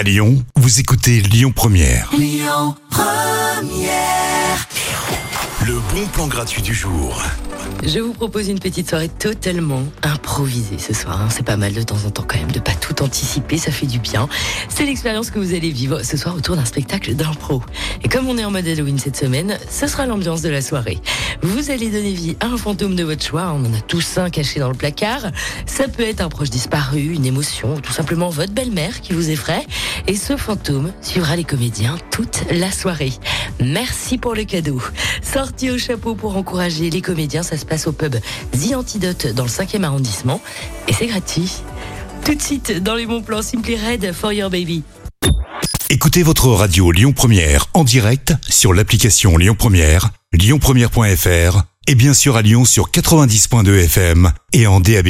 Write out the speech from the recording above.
À Lyon, vous écoutez Lyon Première. Le bon plan gratuit du jour. Je vous propose une petite soirée totalement improvisée ce soir. hein. C'est pas mal de temps en temps quand même de pas tout anticiper, ça fait du bien. C'est l'expérience que vous allez vivre ce soir autour d'un spectacle d'impro. Et comme on est en mode Halloween cette semaine, ce sera l'ambiance de la soirée. Vous allez donner vie à un fantôme de votre choix. On en a tous un caché dans le placard. Ça peut être un proche disparu, une émotion, ou tout simplement votre belle-mère qui vous effraie. Et ce fantôme suivra les comédiens toute la soirée. Merci pour le cadeau. Sortie au chapeau pour encourager les comédiens, ça se passe au pub The Antidote dans le 5e arrondissement. Et c'est gratuit. Tout de suite, dans les bons plans, Simply Red for Your Baby. Écoutez votre radio Lyon Première en direct sur l'application Lyon Première, lyonpremière.fr et bien sûr à Lyon sur 90.2 FM et en DAB+.